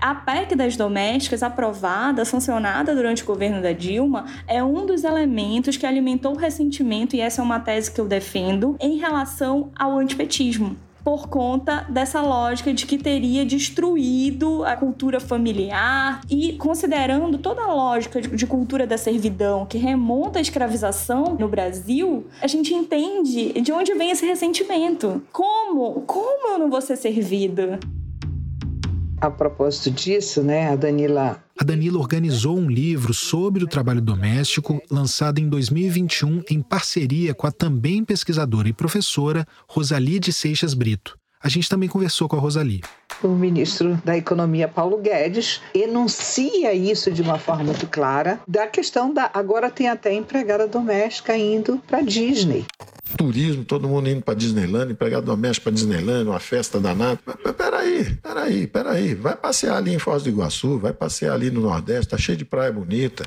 A PEC das domésticas, aprovada, sancionada durante o governo da Dilma, é um dos elementos que alimentou o ressentimento, e essa é uma tese que eu defendo, em relação ao antipetismo por conta dessa lógica de que teria destruído a cultura familiar e considerando toda a lógica de, cultura da servidão que remonta à escravização no Brasil, a gente entende de onde vem esse ressentimento. Como? Como eu não vou ser servida? A propósito disso, né, a Danila. A Danila organizou um livro sobre o trabalho doméstico, lançado em 2021 em parceria com a também pesquisadora e professora Rosalie de Seixas Brito. A gente também conversou com a Rosalie. O ministro da Economia, Paulo Guedes, enuncia isso de uma forma muito clara, da questão da. Agora tem até empregada doméstica indo para Disney turismo, todo mundo indo para Disneyland, empregado doméstico para Disneyland, uma festa danada. Peraí, peraí, peraí. Vai passear ali em Foz do Iguaçu, vai passear ali no Nordeste, tá cheio de praia bonita.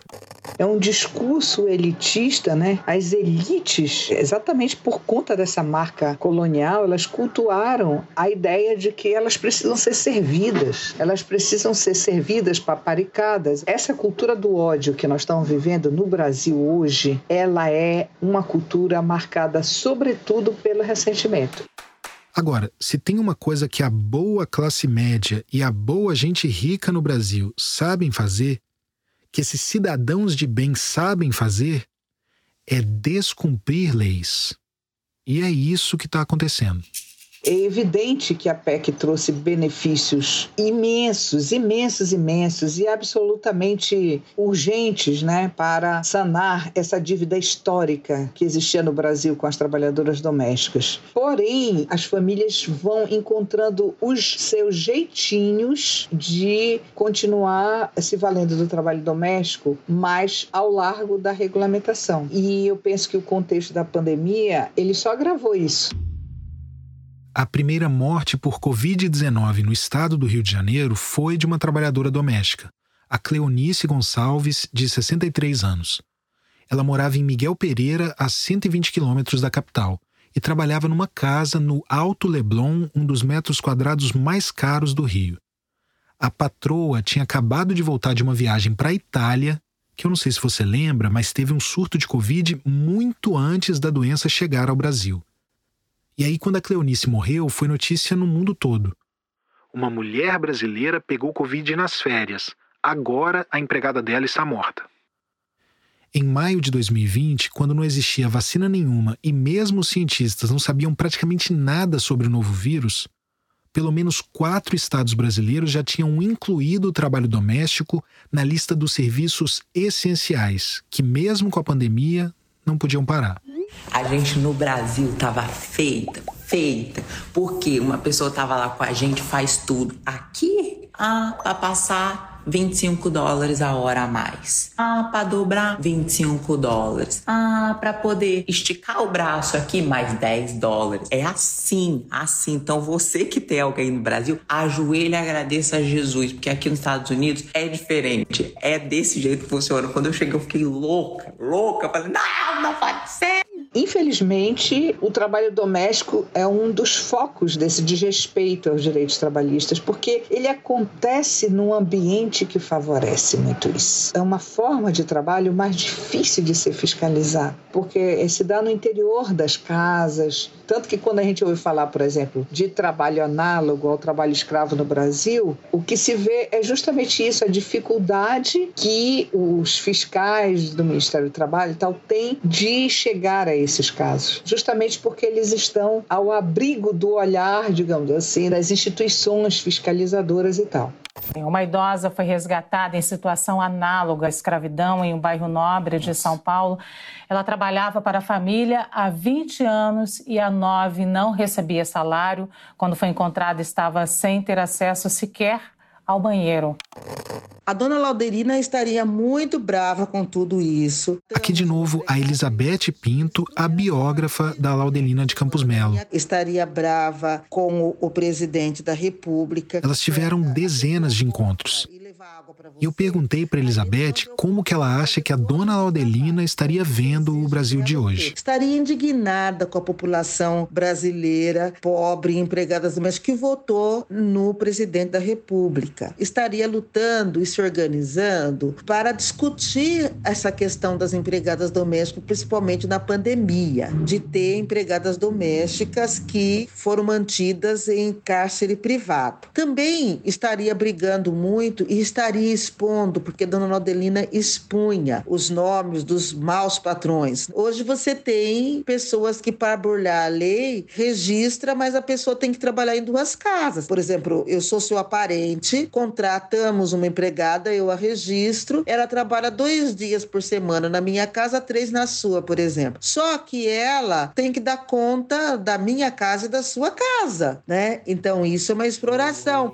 É um discurso elitista, né? As elites, exatamente por conta dessa marca colonial, elas cultuaram a ideia de que elas precisam ser servidas, elas precisam ser servidas, paparicadas. Essa cultura do ódio que nós estamos vivendo no Brasil hoje, ela é uma cultura marcada sobretudo pelo ressentimento. Agora, se tem uma coisa que a boa classe média e a boa gente rica no Brasil sabem fazer, que esses cidadãos de bem sabem fazer, é descumprir leis. E é isso que está acontecendo. É evidente que a PEC trouxe benefícios imensos, imensos, imensos e absolutamente urgentes né, para sanar essa dívida histórica que existia no Brasil com as trabalhadoras domésticas. Porém, as famílias vão encontrando os seus jeitinhos de continuar se valendo do trabalho doméstico, mas ao largo da regulamentação. E eu penso que o contexto da pandemia, ele só agravou isso. A primeira morte por Covid-19 no estado do Rio de Janeiro foi de uma trabalhadora doméstica, a Cleonice Gonçalves, de 63 anos. Ela morava em Miguel Pereira, a 120 quilômetros da capital, e trabalhava numa casa no Alto Leblon, um dos metros quadrados mais caros do Rio. A patroa tinha acabado de voltar de uma viagem para a Itália, que eu não sei se você lembra, mas teve um surto de Covid muito antes da doença chegar ao Brasil. E aí, quando a Cleonice morreu, foi notícia no mundo todo. Uma mulher brasileira pegou Covid nas férias. Agora a empregada dela está morta. Em maio de 2020, quando não existia vacina nenhuma e mesmo os cientistas não sabiam praticamente nada sobre o novo vírus, pelo menos quatro estados brasileiros já tinham incluído o trabalho doméstico na lista dos serviços essenciais, que, mesmo com a pandemia, não podiam parar. A gente no Brasil tava feita, feita, porque uma pessoa tava lá com a gente, faz tudo. Aqui, ah, para passar 25 dólares a hora a mais. Ah, para dobrar 25 dólares. Ah, para poder esticar o braço aqui mais 10 dólares. É assim, assim. Então você que tem alguém no Brasil, ajoelhe e agradeça a Jesus, porque aqui nos Estados Unidos é diferente. É desse jeito que funciona. Quando eu cheguei, eu fiquei louca, louca. Falei, não, não pode ser. Infelizmente, o trabalho doméstico é um dos focos desse desrespeito aos direitos trabalhistas, porque ele acontece num ambiente que favorece muito isso. É uma forma de trabalho mais difícil de ser fiscalizado, porque se dá no interior das casas. Tanto que quando a gente ouve falar, por exemplo, de trabalho análogo ao trabalho escravo no Brasil, o que se vê é justamente isso, a dificuldade que os fiscais do Ministério do Trabalho e tal têm de chegar a esses casos, justamente porque eles estão ao abrigo do olhar, digamos assim, das instituições fiscalizadoras e tal. Uma idosa foi resgatada em situação análoga à escravidão em um bairro nobre de São Paulo. Ela trabalhava para a família há 20 anos e há nove não recebia salário. Quando foi encontrada, estava sem ter acesso sequer ao banheiro. A dona Lauderina estaria muito brava com tudo isso. Aqui de novo a Elizabeth Pinto, a biógrafa da Laudelina de Campos Melo. Estaria brava com o, o presidente da República. Elas tiveram dezenas de encontros. Eu perguntei para Elizabeth como que ela acha que a dona Laudelina estaria vendo o Brasil de hoje. Estaria indignada com a população brasileira, pobre, empregadas domésticas, que votou no presidente da República. Estaria lutando e se organizando para discutir essa questão das empregadas domésticas, principalmente na pandemia, de ter empregadas domésticas que foram mantidas em cárcere privado. Também estaria brigando muito e estaria expondo, porque Dona Nodelina expunha os nomes dos maus patrões. Hoje você tem pessoas que, para burlar a lei, registra, mas a pessoa tem que trabalhar em duas casas. Por exemplo, eu sou seu aparente, contratamos uma empregada, eu a registro, ela trabalha dois dias por semana na minha casa, três na sua, por exemplo. Só que ela tem que dar conta da minha casa e da sua casa, né? Então isso é uma exploração.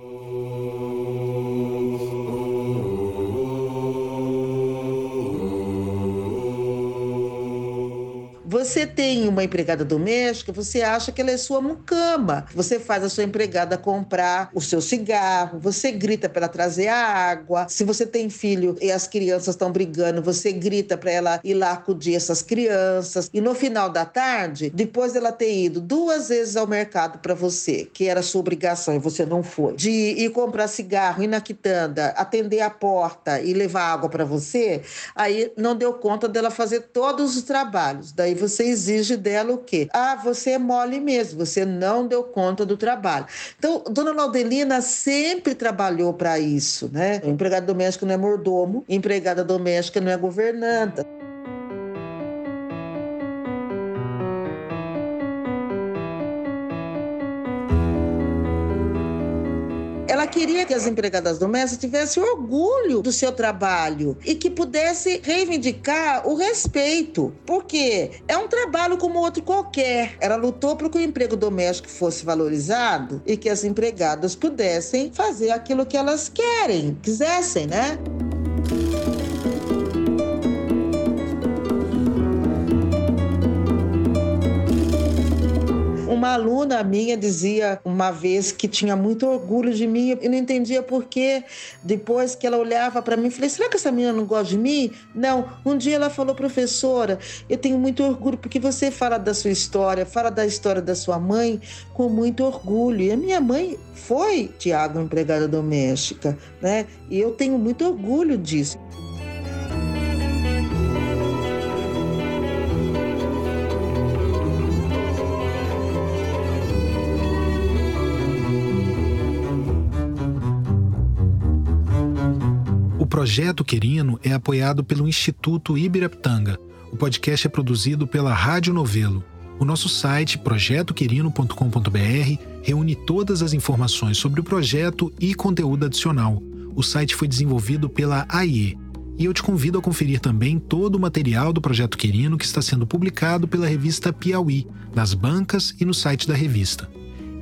Você tem uma empregada doméstica, você acha que ela é sua mucama. Você faz a sua empregada comprar o seu cigarro, você grita para ela trazer a água. Se você tem filho e as crianças estão brigando, você grita para ela ir lá acudir essas crianças. E no final da tarde, depois dela ter ido duas vezes ao mercado para você, que era sua obrigação e você não foi, de ir comprar cigarro, ir na quitanda, atender a porta e levar água para você, aí não deu conta dela fazer todos os trabalhos. Daí você exige dela o quê? Ah, você é mole mesmo, você não deu conta do trabalho. Então, Dona Laudelina sempre trabalhou para isso, né? empregada doméstica não é mordomo, empregada doméstica não é governanta. Queria que as empregadas domésticas tivessem orgulho do seu trabalho e que pudessem reivindicar o respeito, porque é um trabalho como outro qualquer. Ela lutou para que o emprego doméstico fosse valorizado e que as empregadas pudessem fazer aquilo que elas querem, quisessem, né? Uma aluna minha dizia uma vez que tinha muito orgulho de mim e não entendia por quê. Depois que ela olhava para mim, falei: será que essa menina não gosta de mim? Não. Um dia ela falou, professora, eu tenho muito orgulho porque você fala da sua história, fala da história da sua mãe com muito orgulho. E a minha mãe foi, Tiago, empregada doméstica, né? E eu tenho muito orgulho disso. Projeto Querino é apoiado pelo Instituto Ibirapitanga. O podcast é produzido pela Rádio Novelo. O nosso site, projetoquerino.com.br, reúne todas as informações sobre o projeto e conteúdo adicional. O site foi desenvolvido pela AIE. E eu te convido a conferir também todo o material do Projeto Querino que está sendo publicado pela revista Piauí, nas bancas e no site da revista.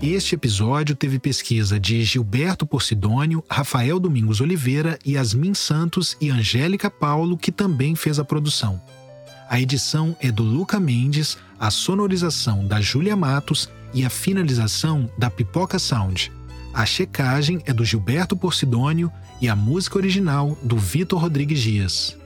Este episódio teve pesquisa de Gilberto Porcidônio, Rafael Domingos Oliveira, Yasmin Santos e Angélica Paulo, que também fez a produção. A edição é do Luca Mendes, a sonorização da Júlia Matos e a finalização da Pipoca Sound. A checagem é do Gilberto Porcidônio e a música original do Vitor Rodrigues Dias.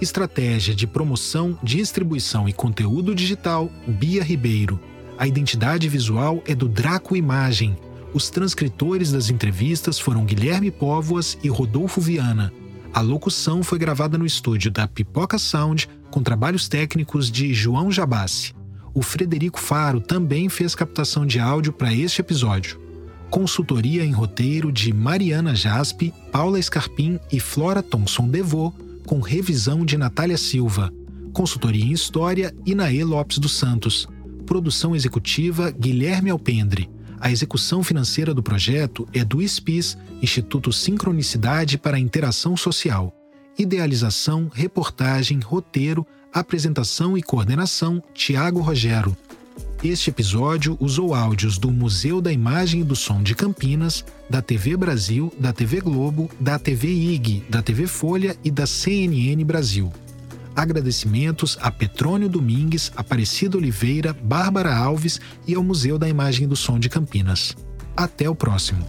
Estratégia de promoção, distribuição e conteúdo digital Bia Ribeiro. A identidade visual é do Draco Imagem. Os transcritores das entrevistas foram Guilherme Póvoas e Rodolfo Viana. A locução foi gravada no estúdio da Pipoca Sound com trabalhos técnicos de João Jabassi. O Frederico Faro também fez captação de áudio para este episódio. Consultoria em roteiro de Mariana Jaspe, Paula Scarpim e Flora Thomson Devô, com revisão de Natália Silva. Consultoria em História, Inaê Lopes dos Santos produção executiva Guilherme Alpendre. A execução financeira do projeto é do ISPIS, Instituto Sincronicidade para a Interação Social. Idealização, reportagem, roteiro, apresentação e coordenação Tiago Rogero. Este episódio usou áudios do Museu da Imagem e do Som de Campinas, da TV Brasil, da TV Globo, da TV IG, da TV Folha e da CNN Brasil. Agradecimentos a Petrônio Domingues, Aparecida Oliveira, Bárbara Alves e ao Museu da Imagem do Som de Campinas. Até o próximo.